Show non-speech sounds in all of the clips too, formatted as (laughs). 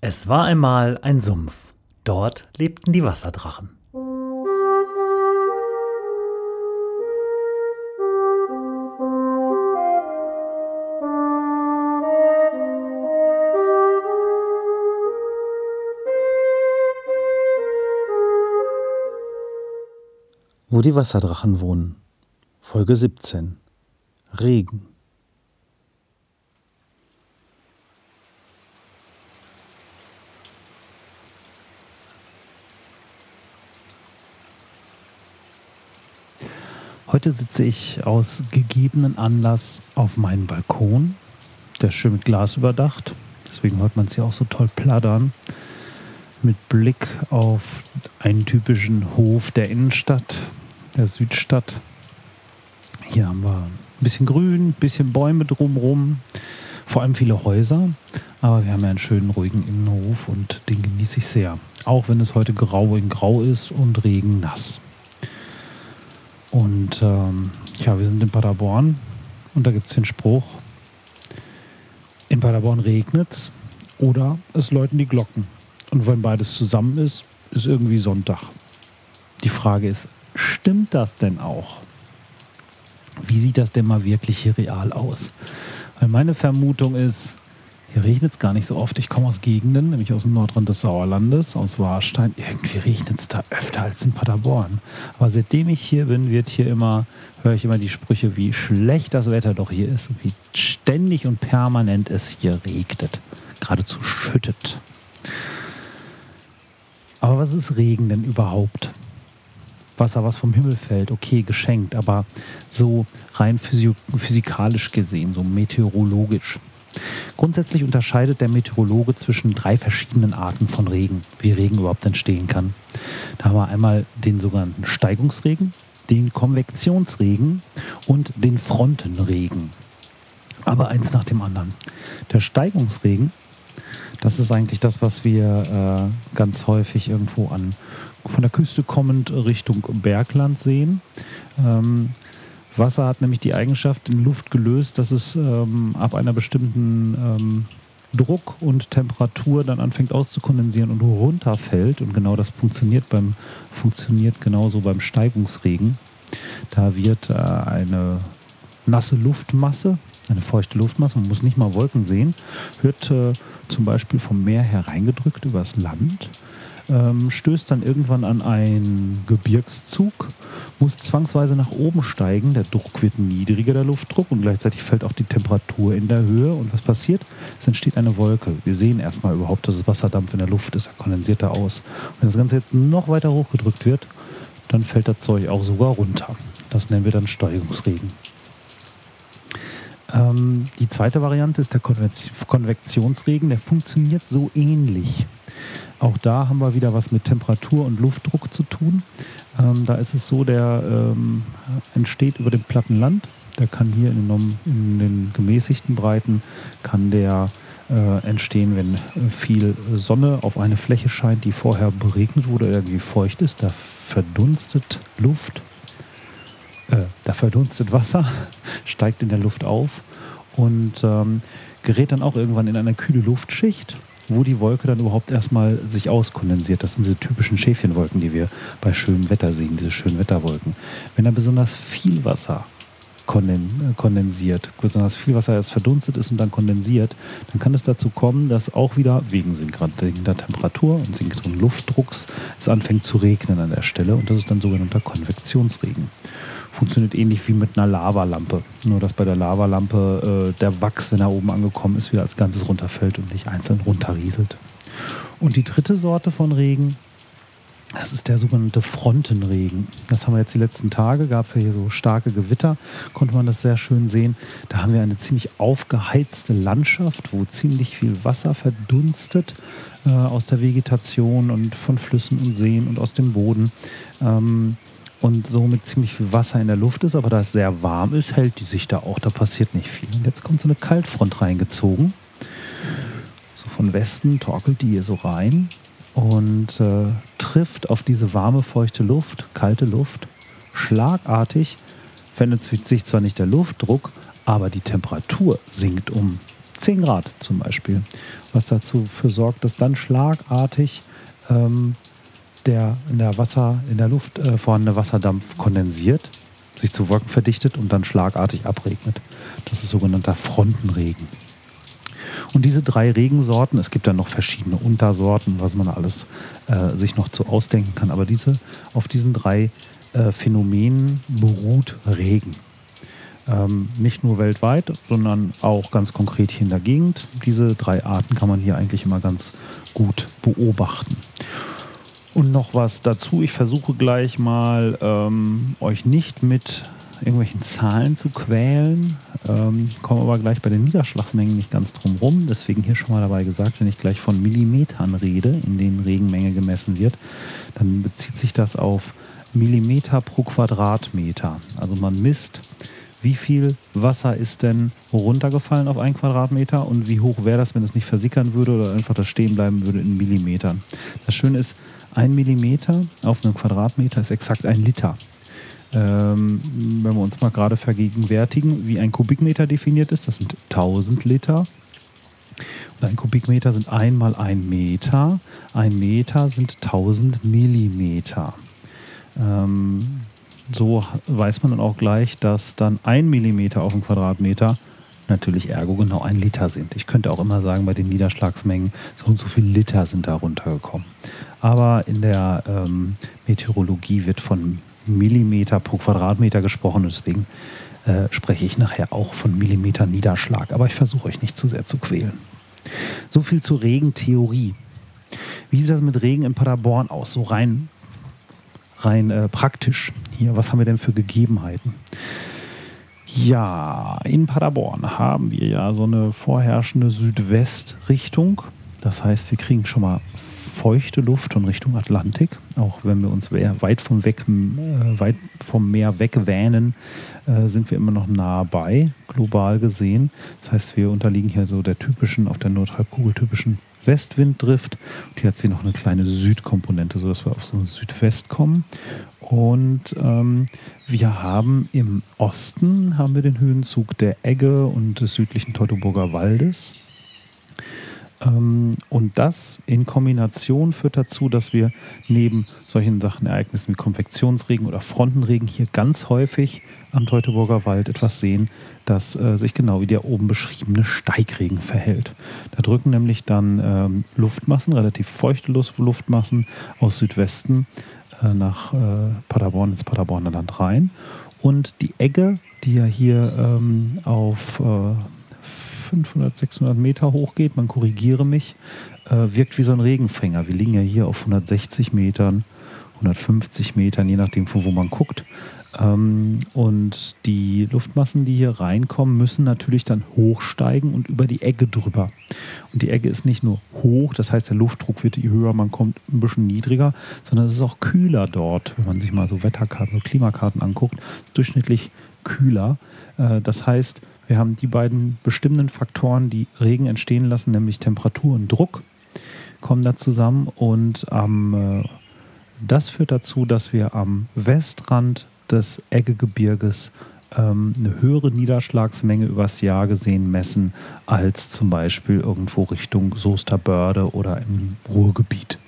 Es war einmal ein Sumpf. Dort lebten die Wasserdrachen. Wo die Wasserdrachen wohnen. Folge 17. Regen. Heute sitze ich aus gegebenen Anlass auf meinem Balkon. Der ist schön mit Glas überdacht. Deswegen hört man es hier auch so toll plattern. Mit Blick auf einen typischen Hof der Innenstadt, der Südstadt. Hier haben wir ein bisschen Grün, ein bisschen Bäume drumherum, vor allem viele Häuser. Aber wir haben ja einen schönen, ruhigen Innenhof und den genieße ich sehr. Auch wenn es heute grau in grau ist und Regen nass. Und ähm, ja, wir sind in Paderborn und da gibt es den Spruch, in Paderborn regnet es oder es läuten die Glocken. Und wenn beides zusammen ist, ist irgendwie Sonntag. Die Frage ist, stimmt das denn auch? Wie sieht das denn mal wirklich hier real aus? Weil meine Vermutung ist, hier regnet es gar nicht so oft. Ich komme aus Gegenden, nämlich aus dem Nordrand des Sauerlandes, aus Warstein. Irgendwie regnet es da öfter als in Paderborn. Aber seitdem ich hier bin, wird hier immer, höre ich immer die Sprüche, wie schlecht das Wetter doch hier ist und wie ständig und permanent es hier regnet. Geradezu schüttet. Aber was ist Regen denn überhaupt? Wasser, was vom Himmel fällt, okay, geschenkt, aber so rein physikalisch gesehen, so meteorologisch. Grundsätzlich unterscheidet der Meteorologe zwischen drei verschiedenen Arten von Regen, wie Regen überhaupt entstehen kann. Da haben wir einmal den sogenannten Steigungsregen, den Konvektionsregen und den Frontenregen. Aber eins nach dem anderen. Der Steigungsregen, das ist eigentlich das, was wir äh, ganz häufig irgendwo an von der Küste kommend Richtung Bergland sehen. Ähm, Wasser hat nämlich die Eigenschaft in Luft gelöst, dass es ähm, ab einer bestimmten ähm, Druck und Temperatur dann anfängt auszukondensieren und runterfällt. Und genau das funktioniert beim funktioniert genauso beim Steigungsregen. Da wird äh, eine nasse Luftmasse, eine feuchte Luftmasse, man muss nicht mal Wolken sehen, wird äh, zum Beispiel vom Meer hereingedrückt übers Land ähm, stößt dann irgendwann an einen Gebirgszug, muss zwangsweise nach oben steigen. Der Druck wird niedriger, der Luftdruck, und gleichzeitig fällt auch die Temperatur in der Höhe. Und was passiert? Es entsteht eine Wolke. Wir sehen erstmal überhaupt, dass es Wasserdampf in der Luft ist. Er kondensiert da aus. Wenn das Ganze jetzt noch weiter hochgedrückt wird, dann fällt das Zeug auch sogar runter. Das nennen wir dann Steigungsregen. Ähm, die zweite Variante ist der Konvektionsregen. Der funktioniert so ähnlich. Auch da haben wir wieder was mit Temperatur und Luftdruck zu tun. Ähm, da ist es so, der ähm, entsteht über dem platten Land. Der kann hier in den, in den gemäßigten Breiten kann der äh, entstehen, wenn äh, viel Sonne auf eine Fläche scheint, die vorher beregnet wurde oder irgendwie feucht ist. Da verdunstet Luft, äh, da verdunstet Wasser, (laughs) steigt in der Luft auf und ähm, gerät dann auch irgendwann in eine kühle Luftschicht wo die Wolke dann überhaupt erstmal sich auskondensiert. Das sind diese typischen Schäfchenwolken, die wir bei schönem Wetter sehen, diese schönen Wetterwolken. Wenn da besonders viel Wasser kondensiert, besonders viel Wasser erst verdunstet ist und dann kondensiert, dann kann es dazu kommen, dass auch wieder wegen sinkender Temperatur und sinkenden Luftdrucks es anfängt zu regnen an der Stelle und das ist dann sogenannter Konvektionsregen funktioniert ähnlich wie mit einer Lavalampe. Nur dass bei der Lavalampe äh, der Wachs, wenn er oben angekommen ist, wieder als Ganzes runterfällt und nicht einzeln runterrieselt. Und die dritte Sorte von Regen, das ist der sogenannte Frontenregen. Das haben wir jetzt die letzten Tage, gab es ja hier so starke Gewitter, konnte man das sehr schön sehen. Da haben wir eine ziemlich aufgeheizte Landschaft, wo ziemlich viel Wasser verdunstet äh, aus der Vegetation und von Flüssen und Seen und aus dem Boden. Ähm, und somit ziemlich viel Wasser in der Luft ist, aber da es sehr warm ist, hält die sich da auch, da passiert nicht viel. Und jetzt kommt so eine Kaltfront reingezogen. So von Westen torkelt die hier so rein und äh, trifft auf diese warme, feuchte Luft, kalte Luft. Schlagartig verändert sich zwar nicht der Luftdruck, aber die Temperatur sinkt um 10 Grad zum Beispiel, was dazu für sorgt, dass dann schlagartig ähm, der in der Wasser, in der Luft äh, vorhandene Wasserdampf kondensiert, sich zu Wolken verdichtet und dann schlagartig abregnet. Das ist sogenannter Frontenregen. Und diese drei Regensorten, es gibt dann noch verschiedene Untersorten, was man alles äh, sich noch zu ausdenken kann, aber diese, auf diesen drei äh, Phänomenen beruht Regen. Ähm, nicht nur weltweit, sondern auch ganz konkret hier in der Gegend. Diese drei Arten kann man hier eigentlich immer ganz gut beobachten. Und noch was dazu. Ich versuche gleich mal ähm, euch nicht mit irgendwelchen Zahlen zu quälen. Ähm, komme aber gleich bei den Niederschlagsmengen nicht ganz drum rum. Deswegen hier schon mal dabei gesagt, wenn ich gleich von Millimetern rede, in denen Regenmenge gemessen wird, dann bezieht sich das auf Millimeter pro Quadratmeter. Also man misst, wie viel Wasser ist denn runtergefallen auf einen Quadratmeter und wie hoch wäre das, wenn es nicht versickern würde oder einfach das stehen bleiben würde in Millimetern. Das Schöne ist, ein Millimeter auf einem Quadratmeter ist exakt ein Liter. Ähm, wenn wir uns mal gerade vergegenwärtigen, wie ein Kubikmeter definiert ist, das sind 1000 Liter. Und ein Kubikmeter sind einmal ein Meter. Ein Meter sind 1000 Millimeter. Ähm, so weiß man dann auch gleich, dass dann ein Millimeter auf dem Quadratmeter natürlich ergo genau ein Liter sind. Ich könnte auch immer sagen, bei den Niederschlagsmengen so und so viele Liter sind da runtergekommen. Aber in der ähm, Meteorologie wird von Millimeter pro Quadratmeter gesprochen und deswegen äh, spreche ich nachher auch von Millimeter Niederschlag. Aber ich versuche euch nicht zu sehr zu quälen. So viel zur Regentheorie. Wie sieht das mit Regen in Paderborn aus? So rein, rein äh, praktisch. Hier, was haben wir denn für Gegebenheiten? Ja, in Paderborn haben wir ja so eine vorherrschende Südwestrichtung. Das heißt, wir kriegen schon mal feuchte Luft von Richtung Atlantik. Auch wenn wir uns weit vom, weg, äh, weit vom Meer wegwähnen, äh, sind wir immer noch nah bei, global gesehen. Das heißt, wir unterliegen hier so der typischen, auf der Nordhalbkugel typischen Westwinddrift. Und hier hat sie noch eine kleine Südkomponente, sodass wir auf so einen Südwest kommen. Und ähm, wir haben im Osten haben wir den Höhenzug der Egge und des südlichen Teutoburger Waldes. Ähm, und das in Kombination führt dazu, dass wir neben solchen Sachen, Ereignissen wie Konvektionsregen oder Frontenregen hier ganz häufig am Teutoburger Wald etwas sehen, das äh, sich genau wie der oben beschriebene Steigregen verhält. Da drücken nämlich dann ähm, Luftmassen, relativ feuchte Luftmassen aus Südwesten äh, nach äh, Paderborn ins Paderborner Land rein. Und die Egge, die ja hier ähm, auf 500, 600 Meter hoch geht, man korrigiere mich, äh, wirkt wie so ein Regenfänger. Wir liegen ja hier auf 160 Metern, 150 Metern, je nachdem von wo man guckt. Ähm, und die Luftmassen, die hier reinkommen, müssen natürlich dann hochsteigen und über die Egge drüber. Und die Egge ist nicht nur hoch, das heißt, der Luftdruck wird je höher man kommt, ein bisschen niedriger, sondern es ist auch kühler dort, wenn man sich mal so Wetterkarten, so Klimakarten anguckt, durchschnittlich kühler. Äh, das heißt, wir haben die beiden bestimmenden Faktoren, die Regen entstehen lassen, nämlich Temperatur und Druck, kommen da zusammen und ähm, das führt dazu, dass wir am Westrand des Eggegebirges ähm, eine höhere Niederschlagsmenge übers Jahr gesehen messen als zum Beispiel irgendwo Richtung Soesterbörde oder im Ruhrgebiet.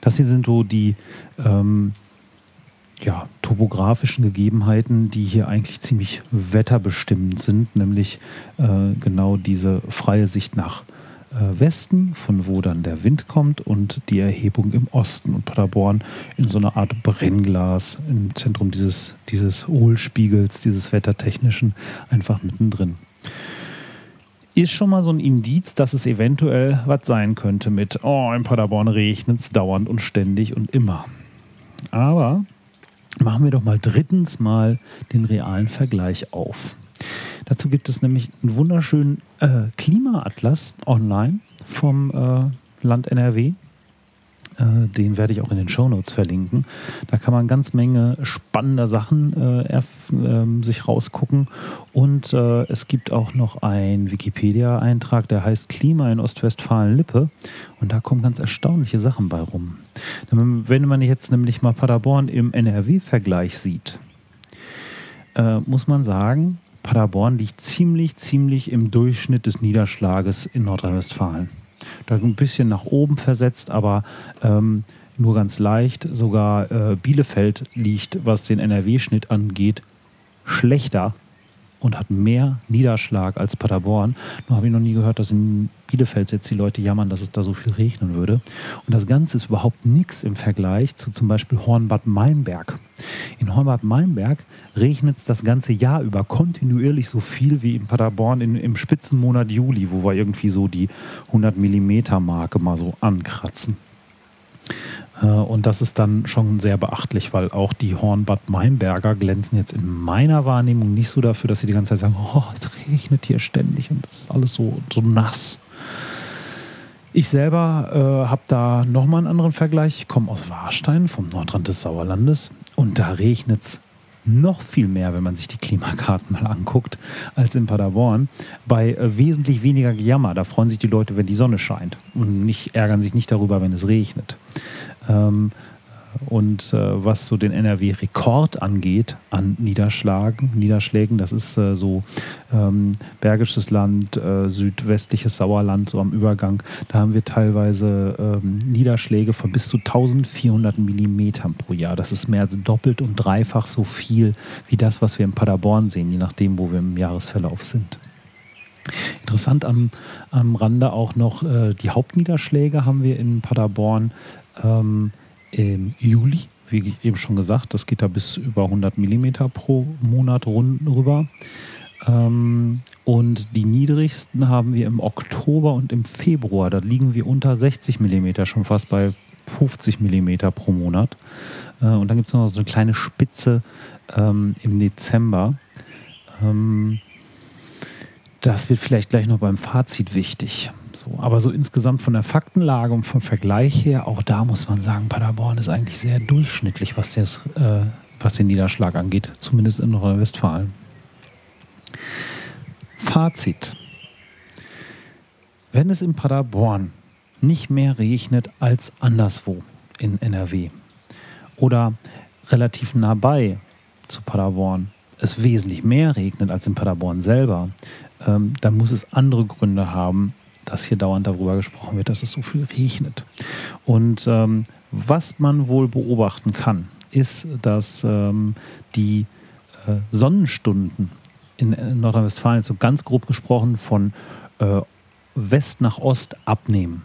Das hier sind so die ähm, ja, topografischen Gegebenheiten, die hier eigentlich ziemlich wetterbestimmend sind, nämlich äh, genau diese freie Sicht nach äh, Westen, von wo dann der Wind kommt und die Erhebung im Osten und Paderborn in so einer Art Brennglas im Zentrum dieses, dieses Hohlspiegels, dieses wettertechnischen, einfach mittendrin. Ist schon mal so ein Indiz, dass es eventuell was sein könnte mit, oh, in Paderborn regnet es dauernd und ständig und immer. Aber machen wir doch mal drittens mal den realen Vergleich auf. Dazu gibt es nämlich einen wunderschönen äh, Klimaatlas online vom äh, Land NRW. Äh, den werde ich auch in den Show Notes verlinken. Da kann man ganz Menge spannender Sachen äh, äh, sich rausgucken. Und äh, es gibt auch noch einen Wikipedia-Eintrag, der heißt Klima in Ostwestfalen-Lippe. Und da kommen ganz erstaunliche Sachen bei rum. Wenn man jetzt nämlich mal Paderborn im NRW-Vergleich sieht, äh, muss man sagen, Paderborn liegt ziemlich, ziemlich im Durchschnitt des Niederschlages in Nordrhein-Westfalen. Da ein bisschen nach oben versetzt, aber ähm, nur ganz leicht. Sogar äh, Bielefeld liegt, was den NRW-Schnitt angeht, schlechter und hat mehr Niederschlag als Paderborn. Nur habe ich noch nie gehört, dass in Bielefeld jetzt die Leute jammern, dass es da so viel regnen würde. Und das Ganze ist überhaupt nichts im Vergleich zu zum Beispiel Hornbad Meinberg. In Hornbad Meinberg regnet es das ganze Jahr über kontinuierlich so viel wie in Paderborn in, im Spitzenmonat Juli, wo wir irgendwie so die 100 Millimeter Marke mal so ankratzen. Äh, und das ist dann schon sehr beachtlich, weil auch die Hornbad Meinberger glänzen jetzt in meiner Wahrnehmung nicht so dafür, dass sie die ganze Zeit sagen, oh, es regnet hier ständig und das ist alles so, so nass. Ich selber äh, habe da nochmal einen anderen Vergleich. Ich komme aus Warstein, vom Nordrand des Sauerlandes und da regnet es noch viel mehr, wenn man sich die Klimakarten mal anguckt, als in Paderborn. Bei äh, wesentlich weniger Gejammer. Da freuen sich die Leute, wenn die Sonne scheint und nicht, ärgern sich nicht darüber, wenn es regnet. Ähm, und äh, was so den NRW-Rekord angeht an Niederschlagen, Niederschlägen, das ist äh, so ähm, Bergisches Land, äh, südwestliches Sauerland, so am Übergang. Da haben wir teilweise ähm, Niederschläge von bis zu 1400 Millimetern pro Jahr. Das ist mehr als doppelt und dreifach so viel wie das, was wir in Paderborn sehen, je nachdem, wo wir im Jahresverlauf sind. Interessant am, am Rande auch noch äh, die Hauptniederschläge haben wir in Paderborn. Ähm, im Juli, wie eben schon gesagt, das geht da bis über 100 mm pro Monat rüber. Ähm, und die niedrigsten haben wir im Oktober und im Februar. Da liegen wir unter 60 mm, schon fast bei 50 mm pro Monat. Äh, und dann gibt es noch so eine kleine Spitze ähm, im Dezember. Ähm, das wird vielleicht gleich noch beim Fazit wichtig. So, aber so insgesamt von der Faktenlage und vom Vergleich her, auch da muss man sagen, Paderborn ist eigentlich sehr durchschnittlich, was, das, äh, was den Niederschlag angeht, zumindest in Nordrhein-Westfalen. Fazit. Wenn es in Paderborn nicht mehr regnet als anderswo in NRW oder relativ nah bei zu Paderborn es wesentlich mehr regnet als in Paderborn selber, ähm, dann muss es andere Gründe haben, dass hier dauernd darüber gesprochen wird, dass es so viel regnet. Und ähm, was man wohl beobachten kann, ist, dass ähm, die äh, Sonnenstunden in, in Nordrhein-Westfalen, so ganz grob gesprochen, von äh, West nach Ost abnehmen.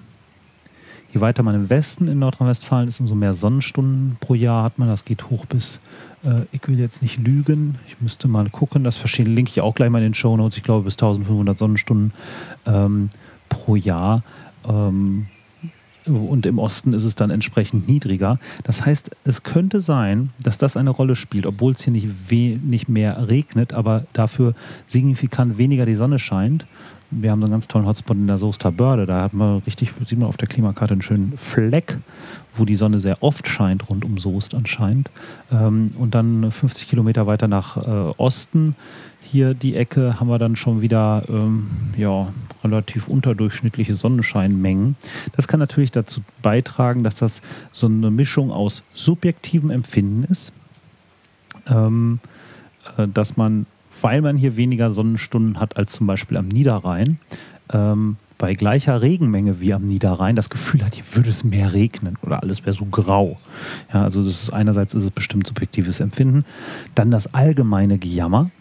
Je weiter man im Westen in Nordrhein-Westfalen ist, umso mehr Sonnenstunden pro Jahr hat man. Das geht hoch bis, äh, ich will jetzt nicht lügen, ich müsste mal gucken, das verlinke ich auch gleich mal in den Show Notes. Ich glaube bis 1500 Sonnenstunden ähm, pro Jahr. Ähm, und im Osten ist es dann entsprechend niedriger. Das heißt, es könnte sein, dass das eine Rolle spielt, obwohl es hier nicht, nicht mehr regnet, aber dafür signifikant weniger die Sonne scheint wir haben so einen ganz tollen Hotspot in der Soester Börde. Da hat man richtig, sieht man auf der Klimakarte einen schönen Fleck, wo die Sonne sehr oft scheint, rund um Soest anscheinend. Ähm, und dann 50 Kilometer weiter nach äh, Osten, hier die Ecke, haben wir dann schon wieder ähm, ja, relativ unterdurchschnittliche Sonnenscheinmengen. Das kann natürlich dazu beitragen, dass das so eine Mischung aus subjektivem Empfinden ist, ähm, äh, dass man weil man hier weniger Sonnenstunden hat als zum Beispiel am Niederrhein, ähm, bei gleicher Regenmenge wie am Niederrhein das Gefühl hat, hier würde es mehr regnen oder alles wäre so grau. Ja, also das ist einerseits ist es bestimmt subjektives Empfinden, dann das allgemeine Gejammer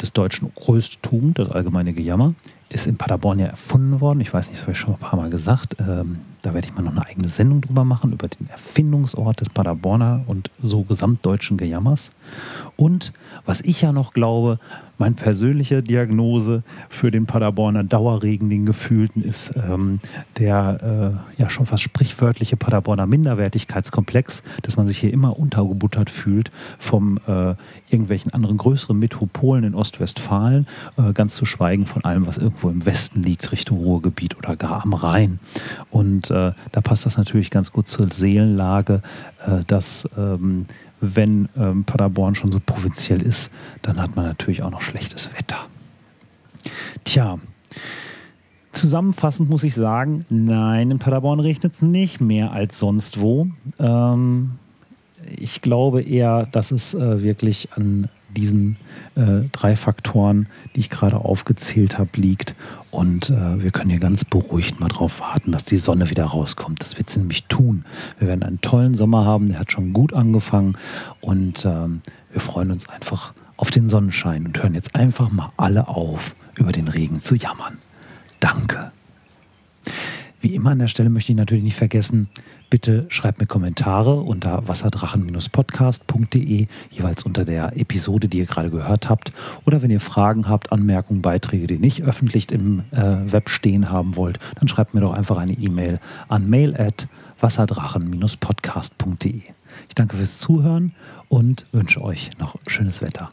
des deutschen Größtums, das allgemeine Gejammer ist in Paderborn ja erfunden worden. Ich weiß nicht, das habe ich schon ein paar Mal gesagt. Ähm, da werde ich mal noch eine eigene Sendung drüber machen, über den Erfindungsort des Paderborner und so gesamtdeutschen Gejammers. Und was ich ja noch glaube, meine persönliche Diagnose für den Paderborner Dauerregen, den gefühlten, ist ähm, der äh, ja schon fast sprichwörtliche Paderborner Minderwertigkeitskomplex, dass man sich hier immer untergebuttert fühlt vom äh, irgendwelchen anderen größeren Metropolen in Ostwestfalen, äh, ganz zu schweigen von allem, was irgendwo im Westen liegt, Richtung Ruhrgebiet oder gar am Rhein. Und äh, da passt das natürlich ganz gut zur Seelenlage, äh, dass ähm, wenn ähm, Paderborn schon so provinziell ist, dann hat man natürlich auch noch schlechtes Wetter. Tja, zusammenfassend muss ich sagen, nein, in Paderborn regnet es nicht mehr als sonst wo. Ähm, ich glaube eher, dass es äh, wirklich an diesen äh, drei Faktoren, die ich gerade aufgezählt habe, liegt. Und äh, wir können hier ganz beruhigt mal drauf warten, dass die Sonne wieder rauskommt. Das wird sie nämlich tun. Wir werden einen tollen Sommer haben, der hat schon gut angefangen und ähm, wir freuen uns einfach auf den Sonnenschein und hören jetzt einfach mal alle auf, über den Regen zu jammern. Danke. Wie immer an der Stelle möchte ich natürlich nicht vergessen, bitte schreibt mir Kommentare unter wasserdrachen-podcast.de, jeweils unter der Episode, die ihr gerade gehört habt. Oder wenn ihr Fragen habt, Anmerkungen, Beiträge, die nicht öffentlich im äh, Web stehen haben wollt, dann schreibt mir doch einfach eine E-Mail an mail at wasserdrachen-podcast.de. Ich danke fürs Zuhören und wünsche euch noch schönes Wetter.